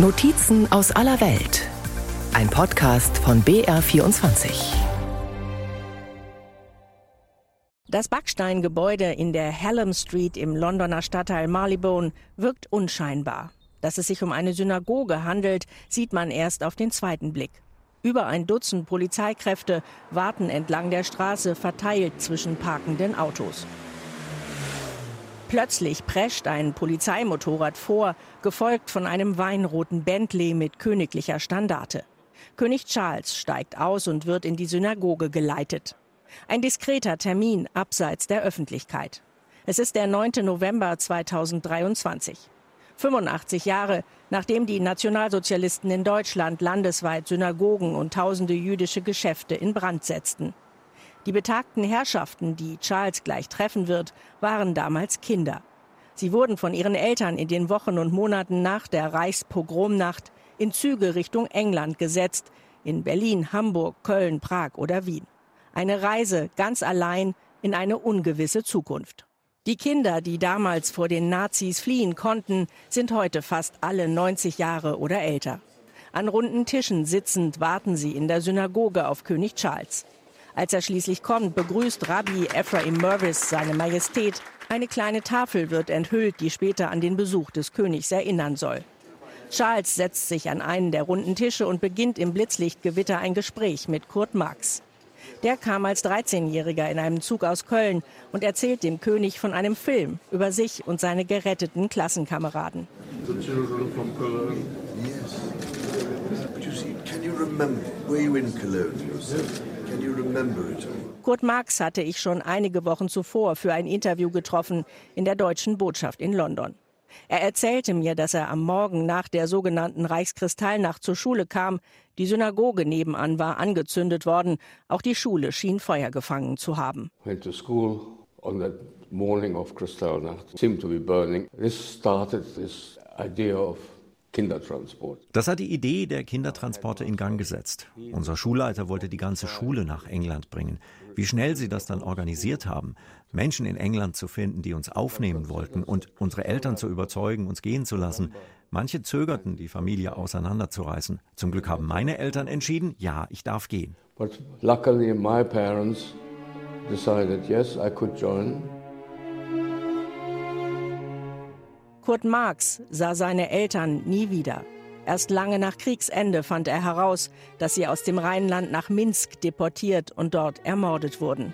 Notizen aus aller Welt. Ein Podcast von BR24. Das Backsteingebäude in der Hallam Street im Londoner Stadtteil Marylebone wirkt unscheinbar. Dass es sich um eine Synagoge handelt, sieht man erst auf den zweiten Blick. Über ein Dutzend Polizeikräfte warten entlang der Straße verteilt zwischen parkenden Autos. Plötzlich prescht ein Polizeimotorrad vor, gefolgt von einem weinroten Bentley mit königlicher Standarte. König Charles steigt aus und wird in die Synagoge geleitet. Ein diskreter Termin abseits der Öffentlichkeit. Es ist der 9. November 2023. 85 Jahre, nachdem die Nationalsozialisten in Deutschland landesweit Synagogen und tausende jüdische Geschäfte in Brand setzten. Die betagten Herrschaften, die Charles gleich treffen wird, waren damals Kinder. Sie wurden von ihren Eltern in den Wochen und Monaten nach der Reichspogromnacht in Züge Richtung England gesetzt, in Berlin, Hamburg, Köln, Prag oder Wien. Eine Reise ganz allein in eine ungewisse Zukunft. Die Kinder, die damals vor den Nazis fliehen konnten, sind heute fast alle 90 Jahre oder älter. An runden Tischen sitzend warten sie in der Synagoge auf König Charles. Als er schließlich kommt, begrüßt Rabbi Ephraim Mervis seine Majestät. Eine kleine Tafel wird enthüllt, die später an den Besuch des Königs erinnern soll. Charles setzt sich an einen der runden Tische und beginnt im Blitzlichtgewitter ein Gespräch mit Kurt Marx. Der kam als 13-Jähriger in einem Zug aus Köln und erzählt dem König von einem Film über sich und seine geretteten Klassenkameraden. Yes. You see, can you remember, were you in Cologne yourself? Kurt Marx hatte ich schon einige Wochen zuvor für ein Interview getroffen in der deutschen Botschaft in London. Er erzählte mir, dass er am Morgen nach der sogenannten Reichskristallnacht zur Schule kam. Die Synagoge nebenan war angezündet worden. Auch die Schule schien Feuer gefangen zu haben. Went to school on that morning of Kristallnacht. Seemed to be burning. This started this idea of Kindertransport. Das hat die Idee der Kindertransporte in Gang gesetzt. Unser Schulleiter wollte die ganze Schule nach England bringen. Wie schnell sie das dann organisiert haben, Menschen in England zu finden, die uns aufnehmen wollten und unsere Eltern zu überzeugen, uns gehen zu lassen. Manche zögerten, die Familie auseinanderzureißen. Zum Glück haben meine Eltern entschieden, ja, ich darf gehen. But luckily my parents decided yes, I could join. Kurt Marx sah seine Eltern nie wieder. Erst lange nach Kriegsende fand er heraus, dass sie aus dem Rheinland nach Minsk deportiert und dort ermordet wurden.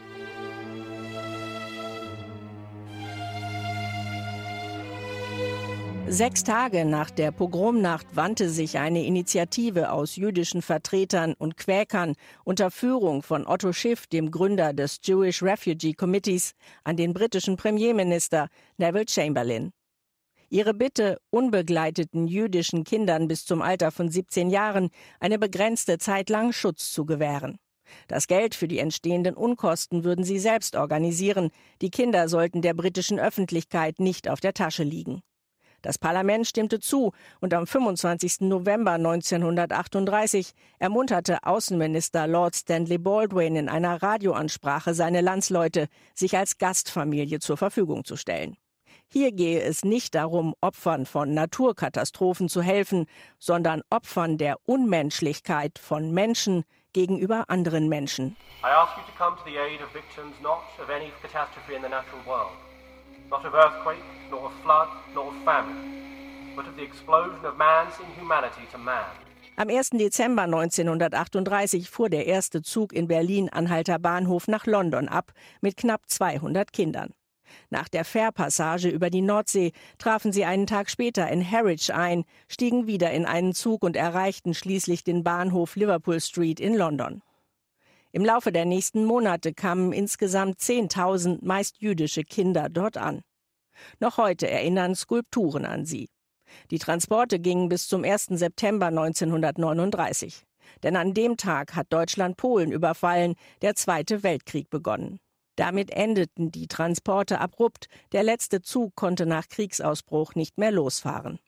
Sechs Tage nach der Pogromnacht wandte sich eine Initiative aus jüdischen Vertretern und Quäkern unter Führung von Otto Schiff, dem Gründer des Jewish Refugee Committees, an den britischen Premierminister Neville Chamberlain. Ihre Bitte, unbegleiteten jüdischen Kindern bis zum Alter von 17 Jahren eine begrenzte Zeit lang Schutz zu gewähren. Das Geld für die entstehenden Unkosten würden sie selbst organisieren. Die Kinder sollten der britischen Öffentlichkeit nicht auf der Tasche liegen. Das Parlament stimmte zu und am 25. November 1938 ermunterte Außenminister Lord Stanley Baldwin in einer Radioansprache seine Landsleute, sich als Gastfamilie zur Verfügung zu stellen. Hier gehe es nicht darum, Opfern von Naturkatastrophen zu helfen, sondern Opfern der Unmenschlichkeit von Menschen gegenüber anderen Menschen. I ask you to come to the aid of victims not of any catastrophe in the natural world, not of earthquake, nor of flood, nor of famine, but of the explosion of man's inhumanity to man. Am 1. Dezember 1938 fuhr der erste Zug in Berlin-Anhalter Bahnhof nach London ab mit knapp 200 Kindern. Nach der Fährpassage über die Nordsee trafen sie einen Tag später in Harwich ein, stiegen wieder in einen Zug und erreichten schließlich den Bahnhof Liverpool Street in London. Im Laufe der nächsten Monate kamen insgesamt 10.000 meist jüdische Kinder dort an. Noch heute erinnern Skulpturen an sie. Die Transporte gingen bis zum 1. September 1939. Denn an dem Tag hat Deutschland Polen überfallen, der Zweite Weltkrieg begonnen. Damit endeten die Transporte abrupt, der letzte Zug konnte nach Kriegsausbruch nicht mehr losfahren.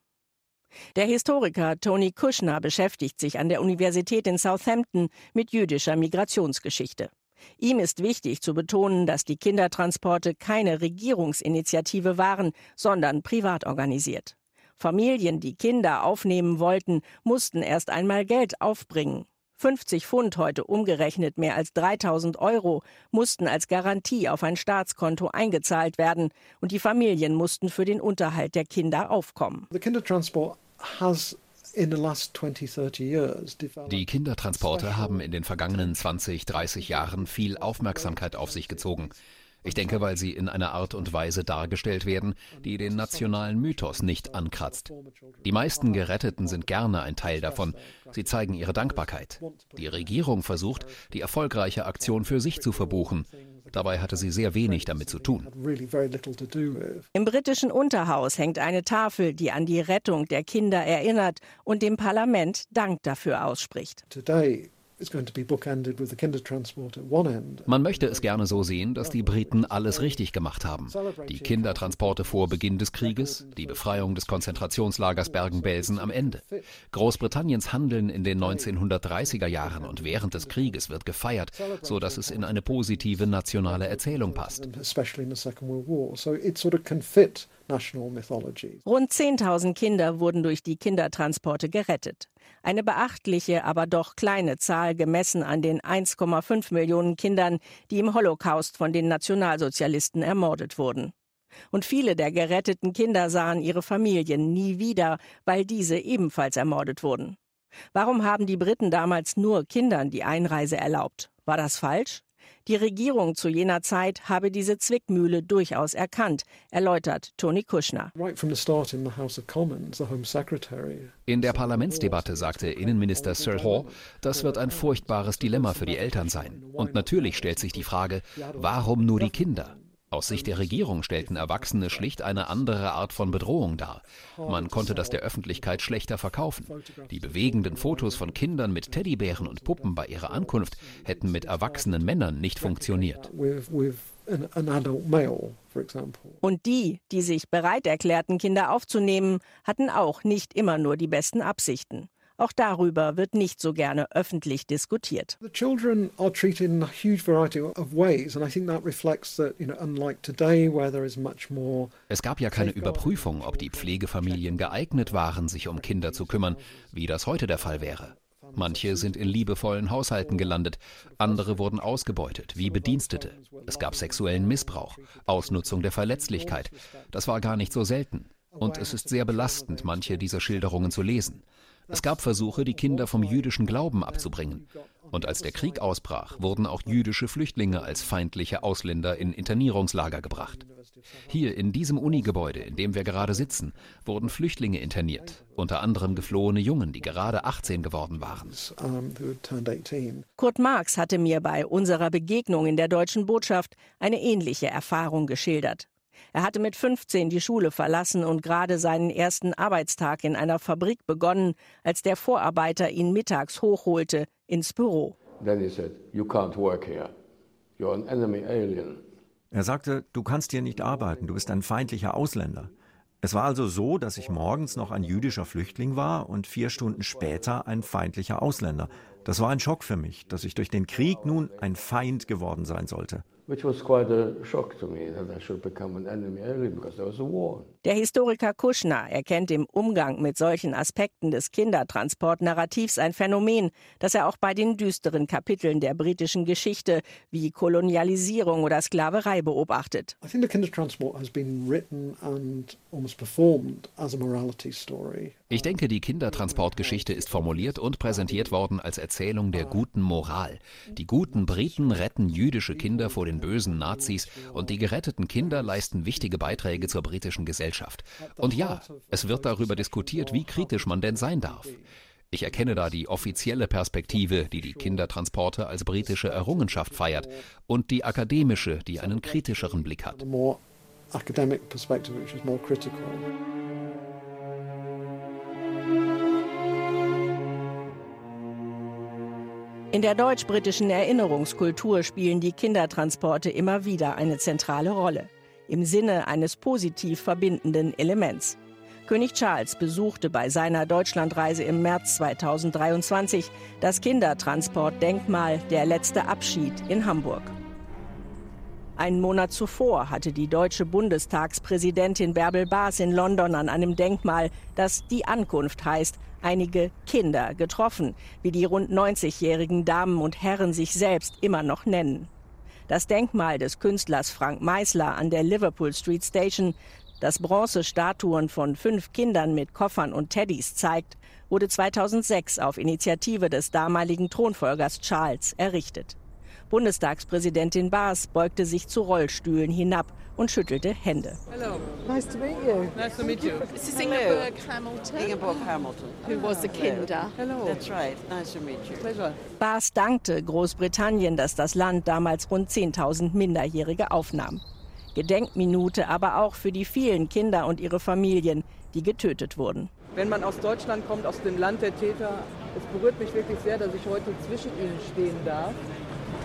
Der Historiker Tony Kushner beschäftigt sich an der Universität in Southampton mit jüdischer Migrationsgeschichte. Ihm ist wichtig zu betonen, dass die Kindertransporte keine Regierungsinitiative waren, sondern privat organisiert. Familien, die Kinder aufnehmen wollten, mussten erst einmal Geld aufbringen. 50 Pfund heute umgerechnet mehr als 3000 Euro mussten als Garantie auf ein Staatskonto eingezahlt werden und die Familien mussten für den Unterhalt der Kinder aufkommen. Die Kindertransporte haben in den vergangenen 20, 30 Jahren viel Aufmerksamkeit auf sich gezogen. Ich denke, weil sie in einer Art und Weise dargestellt werden, die den nationalen Mythos nicht ankratzt. Die meisten Geretteten sind gerne ein Teil davon. Sie zeigen ihre Dankbarkeit. Die Regierung versucht, die erfolgreiche Aktion für sich zu verbuchen. Dabei hatte sie sehr wenig damit zu tun. Im britischen Unterhaus hängt eine Tafel, die an die Rettung der Kinder erinnert und dem Parlament Dank dafür ausspricht. Man möchte es gerne so sehen, dass die Briten alles richtig gemacht haben. Die Kindertransporte vor Beginn des Krieges, die Befreiung des Konzentrationslagers Bergen-Belsen am Ende. Großbritanniens Handeln in den 1930er Jahren und während des Krieges wird gefeiert, so dass es in eine positive nationale Erzählung passt. Rund 10.000 Kinder wurden durch die Kindertransporte gerettet. Eine beachtliche, aber doch kleine Zahl gemessen an den 1,5 Millionen Kindern, die im Holocaust von den Nationalsozialisten ermordet wurden. Und viele der geretteten Kinder sahen ihre Familien nie wieder, weil diese ebenfalls ermordet wurden. Warum haben die Briten damals nur Kindern die Einreise erlaubt? War das falsch? Die Regierung zu jener Zeit habe diese Zwickmühle durchaus erkannt, erläutert Tony Kushner. In der Parlamentsdebatte sagte Innenminister Sir Hall, das wird ein furchtbares Dilemma für die Eltern sein. Und natürlich stellt sich die Frage, warum nur die Kinder? Aus Sicht der Regierung stellten Erwachsene schlicht eine andere Art von Bedrohung dar. Man konnte das der Öffentlichkeit schlechter verkaufen. Die bewegenden Fotos von Kindern mit Teddybären und Puppen bei ihrer Ankunft hätten mit erwachsenen Männern nicht funktioniert. Und die, die sich bereit erklärten, Kinder aufzunehmen, hatten auch nicht immer nur die besten Absichten. Auch darüber wird nicht so gerne öffentlich diskutiert. Es gab ja keine Überprüfung, ob die Pflegefamilien geeignet waren, sich um Kinder zu kümmern, wie das heute der Fall wäre. Manche sind in liebevollen Haushalten gelandet, andere wurden ausgebeutet, wie Bedienstete. Es gab sexuellen Missbrauch, Ausnutzung der Verletzlichkeit. Das war gar nicht so selten. Und es ist sehr belastend, manche dieser Schilderungen zu lesen. Es gab Versuche, die Kinder vom jüdischen Glauben abzubringen. Und als der Krieg ausbrach, wurden auch jüdische Flüchtlinge als feindliche Ausländer in Internierungslager gebracht. Hier in diesem Unigebäude, in dem wir gerade sitzen, wurden Flüchtlinge interniert, unter anderem geflohene Jungen, die gerade 18 geworden waren. Kurt Marx hatte mir bei unserer Begegnung in der deutschen Botschaft eine ähnliche Erfahrung geschildert. Er hatte mit 15 die Schule verlassen und gerade seinen ersten Arbeitstag in einer Fabrik begonnen, als der Vorarbeiter ihn mittags hochholte ins Büro. Er sagte, du kannst hier nicht arbeiten, du bist ein feindlicher Ausländer. Es war also so, dass ich morgens noch ein jüdischer Flüchtling war und vier Stunden später ein feindlicher Ausländer. Das war ein Schock für mich, dass ich durch den Krieg nun ein Feind geworden sein sollte. Der Historiker Kuschner erkennt im Umgang mit solchen Aspekten des Kindertransportnarrativs ein Phänomen, das er auch bei den düsteren Kapiteln der britischen Geschichte wie Kolonialisierung oder Sklaverei beobachtet. I think the Kindertransport has been written and almost performed as a morality story. Ich denke, die Kindertransportgeschichte ist formuliert und präsentiert worden als Erzählung der guten Moral. Die guten Briten retten jüdische Kinder vor den bösen Nazis und die geretteten Kinder leisten wichtige Beiträge zur britischen Gesellschaft. Und ja, es wird darüber diskutiert, wie kritisch man denn sein darf. Ich erkenne da die offizielle Perspektive, die die Kindertransporte als britische Errungenschaft feiert, und die akademische, die einen kritischeren Blick hat. In der deutsch-britischen Erinnerungskultur spielen die Kindertransporte immer wieder eine zentrale Rolle, im Sinne eines positiv verbindenden Elements. König Charles besuchte bei seiner Deutschlandreise im März 2023 das Kindertransportdenkmal Der letzte Abschied in Hamburg. Einen Monat zuvor hatte die deutsche Bundestagspräsidentin Bärbel Baas in London an einem Denkmal, das die Ankunft heißt, einige Kinder getroffen, wie die rund 90-jährigen Damen und Herren sich selbst immer noch nennen. Das Denkmal des Künstlers Frank Meisler an der Liverpool Street Station, das Bronzestatuen von fünf Kindern mit Koffern und Teddys zeigt, wurde 2006 auf Initiative des damaligen Thronfolgers Charles errichtet. Bundestagspräsidentin Baas beugte sich zu Rollstühlen hinab und schüttelte Hände. Hello. Nice to meet you. Nice to meet you. This is Ingeborg Hamilton. Ingeborg Hamilton. Who was a Kinder. Hello. That's right. Nice to meet you. Pleasure. Baas dankte Großbritannien, dass das Land damals rund 10.000 Minderjährige aufnahm. Gedenkminute aber auch für die vielen Kinder und ihre Familien, die getötet wurden. Wenn man aus Deutschland kommt, aus dem Land der Täter, es berührt mich wirklich sehr, dass ich heute zwischen ihnen stehen darf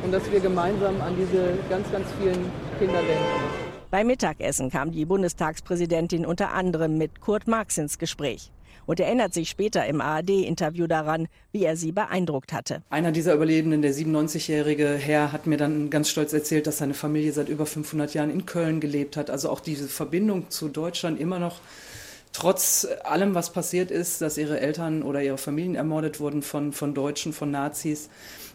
und dass wir gemeinsam an diese ganz, ganz vielen Kinder denken. Beim Mittagessen kam die Bundestagspräsidentin unter anderem mit Kurt Marx ins Gespräch und erinnert sich später im ARD-Interview daran, wie er sie beeindruckt hatte. Einer dieser Überlebenden, der 97-jährige Herr, hat mir dann ganz stolz erzählt, dass seine Familie seit über 500 Jahren in Köln gelebt hat. Also auch diese Verbindung zu Deutschland immer noch trotz allem, was passiert ist, dass ihre Eltern oder ihre Familien ermordet wurden von, von Deutschen, von Nazis,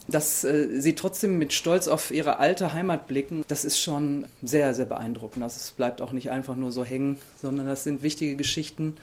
dass äh, sie trotzdem mit Stolz auf ihre alte Heimat blicken, das ist schon sehr, sehr beeindruckend. Also bleibt auch nicht einfach nur so hängen, sondern das sind wichtige Geschichten.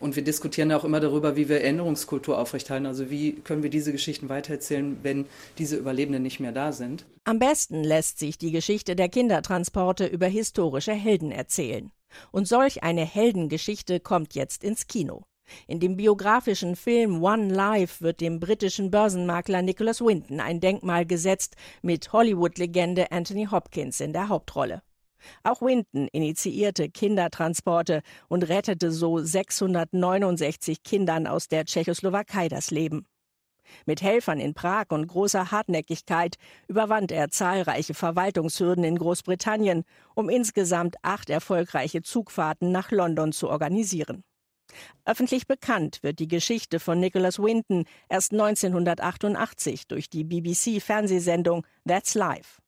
Und wir diskutieren auch immer darüber, wie wir Erinnerungskultur aufrechthalten. Also wie können wir diese Geschichten weitererzählen, wenn diese Überlebenden nicht mehr da sind. Am besten lässt sich die Geschichte der Kindertransporte über historische Helden erzählen. Und solch eine Heldengeschichte kommt jetzt ins Kino. In dem biografischen Film One Life wird dem britischen Börsenmakler Nicholas Winton ein Denkmal gesetzt mit Hollywood-Legende Anthony Hopkins in der Hauptrolle. Auch Winton initiierte Kindertransporte und rettete so 669 Kindern aus der Tschechoslowakei das Leben. Mit Helfern in Prag und großer Hartnäckigkeit überwand er zahlreiche Verwaltungshürden in Großbritannien, um insgesamt acht erfolgreiche Zugfahrten nach London zu organisieren. Öffentlich bekannt wird die Geschichte von Nicholas Winton erst 1988 durch die BBC-Fernsehsendung That's Life.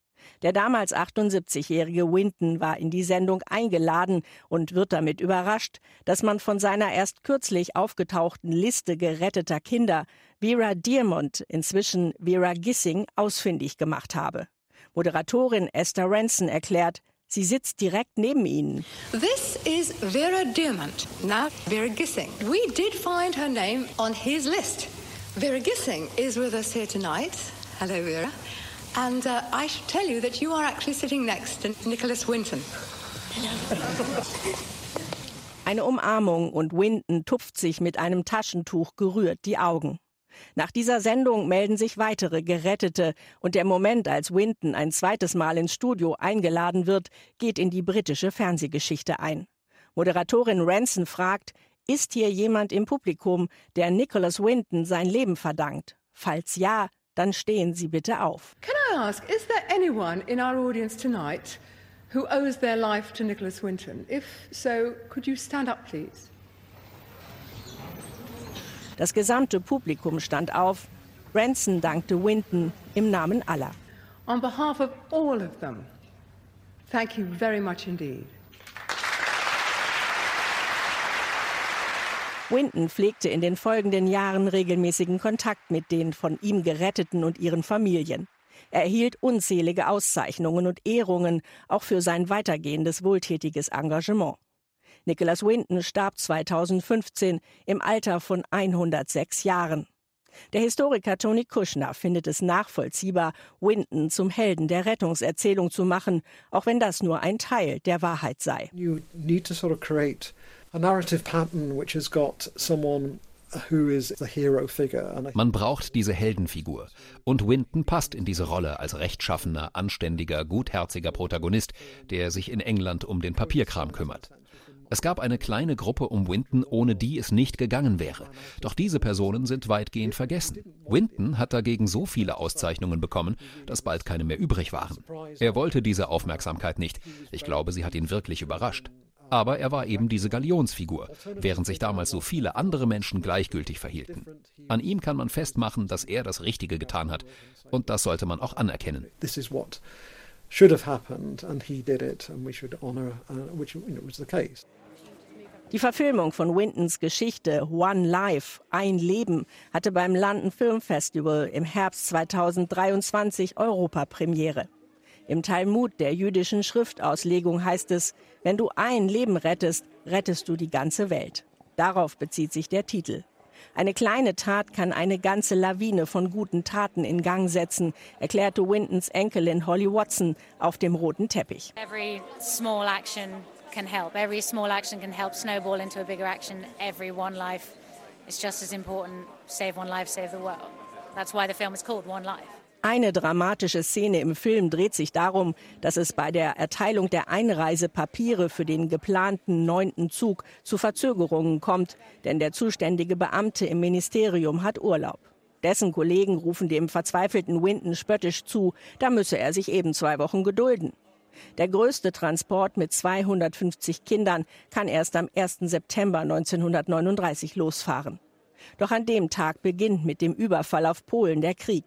Der damals 78-jährige Winton war in die Sendung eingeladen und wird damit überrascht, dass man von seiner erst kürzlich aufgetauchten Liste geretteter Kinder Vera Diamond, inzwischen Vera Gissing, ausfindig gemacht habe. Moderatorin Esther Ranson erklärt, Sie sitzt direkt neben Ihnen. This is Vera Diamond, now Vera Gissing. We did find her name on his list. Vera Gissing is with us here tonight. Hello, Vera. And uh, I should tell you that you are actually sitting next to Nicholas Winton. Eine Umarmung und Winton tupft sich mit einem Taschentuch gerührt die Augen. Nach dieser Sendung melden sich weitere Gerettete und der Moment, als Winton ein zweites Mal ins Studio eingeladen wird, geht in die britische Fernsehgeschichte ein. Moderatorin Ranson fragt, ist hier jemand im Publikum, der Nicholas Winton sein Leben verdankt? Falls ja, dann stehen Sie bitte auf. Can I ask, is there anyone in our audience tonight who owes their life to Nicholas Winton? If so, could you stand up, please? Das gesamte Publikum stand auf. Branson dankte Winton im Namen aller. On behalf of all of them, thank you very much indeed. Winton pflegte in den folgenden Jahren regelmäßigen Kontakt mit den von ihm Geretteten und ihren Familien. Er erhielt unzählige Auszeichnungen und Ehrungen, auch für sein weitergehendes wohltätiges Engagement. Nicholas Winton starb 2015 im Alter von 106 Jahren. Der Historiker Tony Kushner findet es nachvollziehbar, Winton zum Helden der Rettungserzählung zu machen, auch wenn das nur ein Teil der Wahrheit sei. You need to sort of create a narrative pattern which has got someone man braucht diese Heldenfigur. Und Winton passt in diese Rolle als rechtschaffener, anständiger, gutherziger Protagonist, der sich in England um den Papierkram kümmert. Es gab eine kleine Gruppe um Winton, ohne die es nicht gegangen wäre. Doch diese Personen sind weitgehend vergessen. Winton hat dagegen so viele Auszeichnungen bekommen, dass bald keine mehr übrig waren. Er wollte diese Aufmerksamkeit nicht. Ich glaube, sie hat ihn wirklich überrascht. Aber er war eben diese Galionsfigur, während sich damals so viele andere Menschen gleichgültig verhielten. An ihm kann man festmachen, dass er das Richtige getan hat. Und das sollte man auch anerkennen. should have happened and he did it and we should honor uh, which you know, was the case. Die Verfilmung von Wintons Geschichte One Life, ein Leben, hatte beim London Film Festival im Herbst 2023 Europapremiere. Im Talmud der jüdischen Schriftauslegung heißt es, wenn du ein Leben rettest, rettest du die ganze Welt. Darauf bezieht sich der Titel. Eine kleine Tat kann eine ganze Lawine von guten Taten in Gang setzen, erklärte Wintons Enkelin Holly Watson auf dem roten Teppich. Every small action can help. Every small action can help snowball into a bigger action. Every one life is just as important. Save one life, save the world. That's why the film is called One Life. Eine dramatische Szene im Film dreht sich darum, dass es bei der Erteilung der Einreisepapiere für den geplanten neunten Zug zu Verzögerungen kommt, denn der zuständige Beamte im Ministerium hat Urlaub. Dessen Kollegen rufen dem verzweifelten Winton spöttisch zu, da müsse er sich eben zwei Wochen gedulden. Der größte Transport mit 250 Kindern kann erst am 1. September 1939 losfahren. Doch an dem Tag beginnt mit dem Überfall auf Polen der Krieg.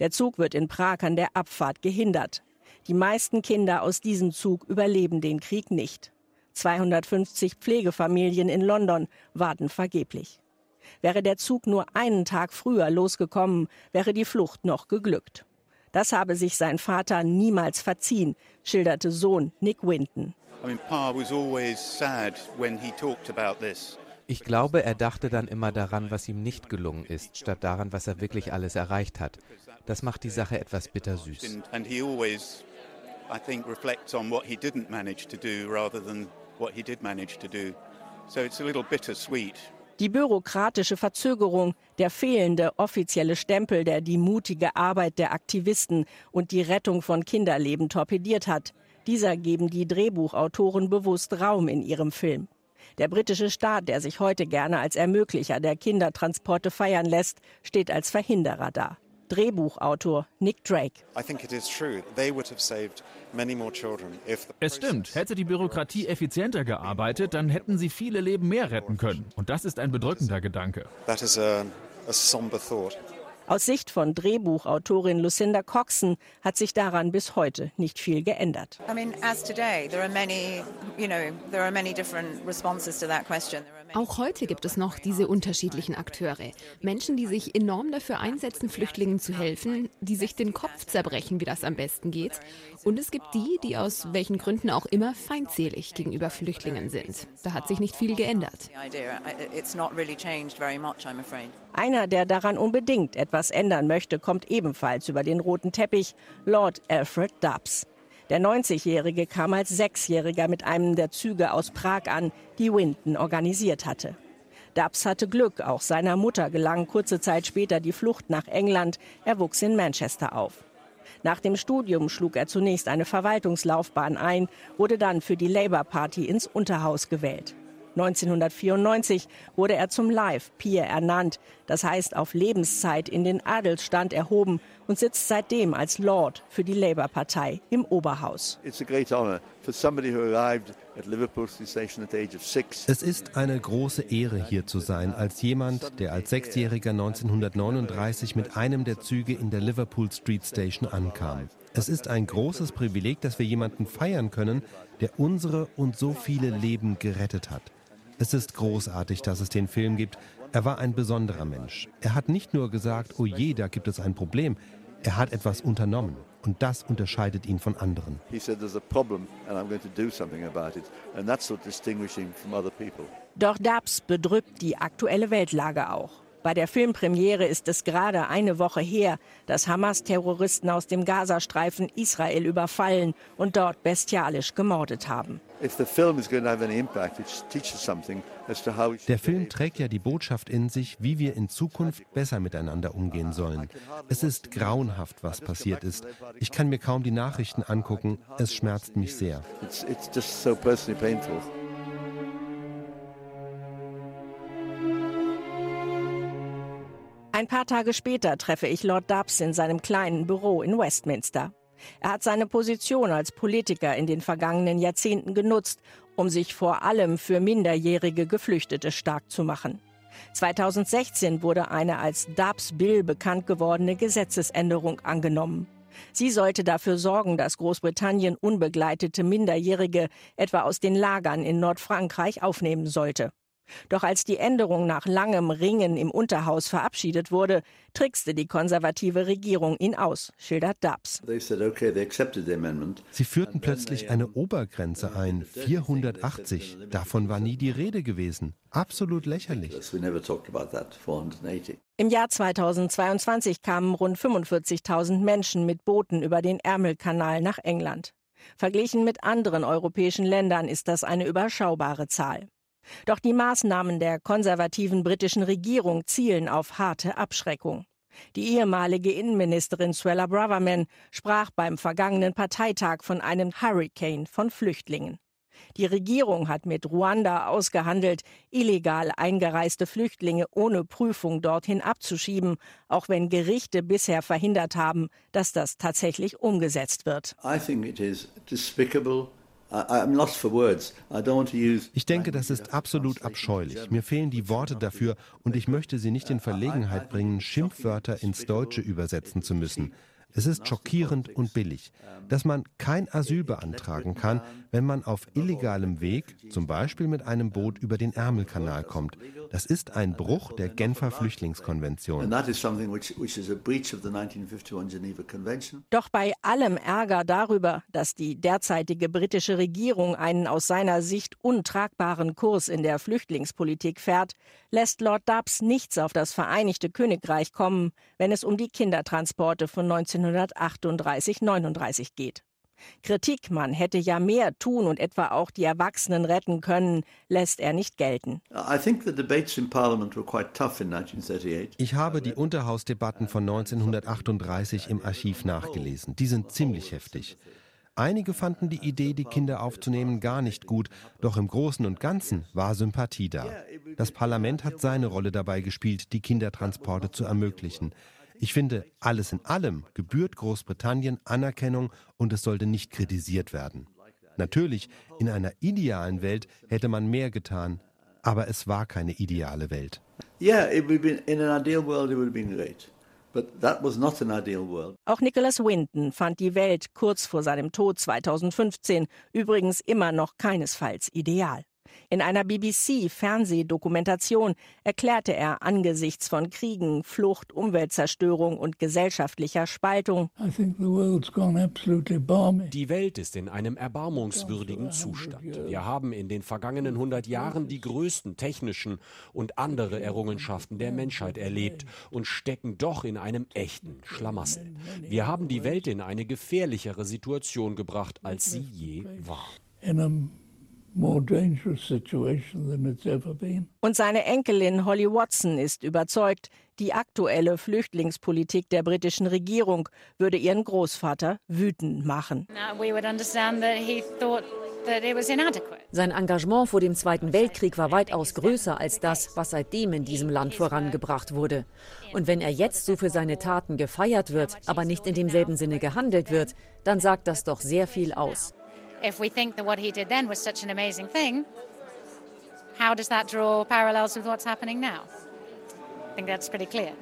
Der Zug wird in Prag an der Abfahrt gehindert. Die meisten Kinder aus diesem Zug überleben den Krieg nicht. 250 Pflegefamilien in London warten vergeblich. Wäre der Zug nur einen Tag früher losgekommen, wäre die Flucht noch geglückt. Das habe sich sein Vater niemals verziehen, schilderte Sohn Nick Winton. I mean, Pa was always sad when he talked about this. Ich glaube, er dachte dann immer daran, was ihm nicht gelungen ist, statt daran, was er wirklich alles erreicht hat. Das macht die Sache etwas bittersüß. And he always, I think, reflects on what he didn't manage to do rather than what he did manage to do. So it's a little bittersweet. Die bürokratische Verzögerung, der fehlende offizielle Stempel, der die mutige Arbeit der Aktivisten und die Rettung von Kinderleben torpediert hat, dieser geben die Drehbuchautoren bewusst Raum in ihrem Film. Der britische Staat, der sich heute gerne als Ermöglicher der Kindertransporte feiern lässt, steht als Verhinderer da. Drehbuchautor Nick Drake. Es stimmt, hätte die Bürokratie effizienter gearbeitet, dann hätten sie viele Leben mehr retten können. Und das ist ein bedrückender Gedanke. That is a, a somber thought. Aus Sicht von Drehbuchautorin Lucinda Coxon hat sich daran bis heute nicht viel geändert. Auch heute gibt es noch diese unterschiedlichen Akteure. Menschen, die sich enorm dafür einsetzen, Flüchtlingen zu helfen, die sich den Kopf zerbrechen, wie das am besten geht. Und es gibt die, die aus welchen Gründen auch immer feindselig gegenüber Flüchtlingen sind. Da hat sich nicht viel geändert. Einer, der daran unbedingt etwas ändern möchte, kommt ebenfalls über den roten Teppich, Lord Alfred Dubs. Der 90-Jährige kam als Sechsjähriger mit einem der Züge aus Prag an, die Winton organisiert hatte. Dubs hatte Glück, auch seiner Mutter gelang kurze Zeit später die Flucht nach England. Er wuchs in Manchester auf. Nach dem Studium schlug er zunächst eine Verwaltungslaufbahn ein, wurde dann für die Labour Party ins Unterhaus gewählt. 1994 wurde er zum Life Peer ernannt, das heißt auf Lebenszeit in den Adelsstand erhoben und sitzt seitdem als Lord für die Labour-Partei im Oberhaus. Es ist eine große Ehre, hier zu sein, als jemand, der als Sechsjähriger 1939 mit einem der Züge in der Liverpool Street Station ankam. Es ist ein großes Privileg, dass wir jemanden feiern können, der unsere und so viele Leben gerettet hat. Es ist großartig, dass es den Film gibt. Er war ein besonderer Mensch. Er hat nicht nur gesagt, oh je, da gibt es ein Problem. Er hat etwas unternommen. Und das unterscheidet ihn von anderen. Doch Dubs bedrückt die aktuelle Weltlage auch. Bei der Filmpremiere ist es gerade eine Woche her, dass Hamas-Terroristen aus dem Gazastreifen Israel überfallen und dort bestialisch gemordet haben. Der Film trägt ja die Botschaft in sich, wie wir in Zukunft besser miteinander umgehen sollen. Es ist grauenhaft, was passiert ist. Ich kann mir kaum die Nachrichten angucken. Es schmerzt mich sehr. Ein paar Tage später treffe ich Lord Dubs in seinem kleinen Büro in Westminster. Er hat seine Position als Politiker in den vergangenen Jahrzehnten genutzt, um sich vor allem für minderjährige Geflüchtete stark zu machen. 2016 wurde eine als Dubs Bill bekannt gewordene Gesetzesänderung angenommen. Sie sollte dafür sorgen, dass Großbritannien unbegleitete Minderjährige etwa aus den Lagern in Nordfrankreich aufnehmen sollte. Doch als die Änderung nach langem Ringen im Unterhaus verabschiedet wurde, trickste die konservative Regierung ihn aus, schildert Dubs. Sie führten plötzlich eine Obergrenze ein, 480. Davon war nie die Rede gewesen. Absolut lächerlich. Im Jahr 2022 kamen rund 45.000 Menschen mit Booten über den Ärmelkanal nach England. Verglichen mit anderen europäischen Ländern ist das eine überschaubare Zahl. Doch die Maßnahmen der konservativen britischen Regierung zielen auf harte Abschreckung. Die ehemalige Innenministerin Suella Braverman sprach beim vergangenen Parteitag von einem Hurricane von Flüchtlingen. Die Regierung hat mit Ruanda ausgehandelt, illegal eingereiste Flüchtlinge ohne Prüfung dorthin abzuschieben, auch wenn Gerichte bisher verhindert haben, dass das tatsächlich umgesetzt wird. I think it is despicable ich denke, das ist absolut abscheulich. Mir fehlen die Worte dafür und ich möchte Sie nicht in Verlegenheit bringen, Schimpfwörter ins Deutsche übersetzen zu müssen. Es ist schockierend und billig, dass man kein Asyl beantragen kann, wenn man auf illegalem Weg, zum Beispiel mit einem Boot über den Ärmelkanal kommt. Das ist ein Bruch der Genfer Flüchtlingskonvention. Doch bei allem Ärger darüber, dass die derzeitige britische Regierung einen aus seiner Sicht untragbaren Kurs in der Flüchtlingspolitik fährt, lässt Lord Dubs nichts auf das Vereinigte Königreich kommen, wenn es um die Kindertransporte von 1938-39 geht. Kritik, man hätte ja mehr tun und etwa auch die Erwachsenen retten können, lässt er nicht gelten. Ich habe die Unterhausdebatten von 1938 im Archiv nachgelesen. Die sind ziemlich heftig. Einige fanden die Idee, die Kinder aufzunehmen, gar nicht gut, doch im Großen und Ganzen war Sympathie da. Das Parlament hat seine Rolle dabei gespielt, die Kindertransporte zu ermöglichen. Ich finde, alles in allem gebührt Großbritannien Anerkennung und es sollte nicht kritisiert werden. Natürlich, in einer idealen Welt hätte man mehr getan, aber es war keine ideale Welt. Yeah, in an ideal world it would have been great. Auch Nicholas Winton fand die Welt kurz vor seinem Tod 2015 übrigens immer noch keinesfalls ideal. In einer BBC-Fernsehdokumentation erklärte er angesichts von Kriegen, Flucht, Umweltzerstörung und gesellschaftlicher Spaltung, die Welt ist in einem erbarmungswürdigen Zustand. Wir haben in den vergangenen 100 Jahren die größten technischen und andere Errungenschaften der Menschheit erlebt und stecken doch in einem echten Schlamassel. Wir haben die Welt in eine gefährlichere Situation gebracht, als sie je war. Und seine Enkelin Holly Watson ist überzeugt, die aktuelle Flüchtlingspolitik der britischen Regierung würde ihren Großvater wütend machen. Sein Engagement vor dem Zweiten Weltkrieg war weitaus größer als das, was seitdem in diesem Land vorangebracht wurde. Und wenn er jetzt so für seine Taten gefeiert wird, aber nicht in demselben Sinne gehandelt wird, dann sagt das doch sehr viel aus if we think that what he did then was such an amazing thing, how does that draw parallels with what's happening now? I think that's pretty clear.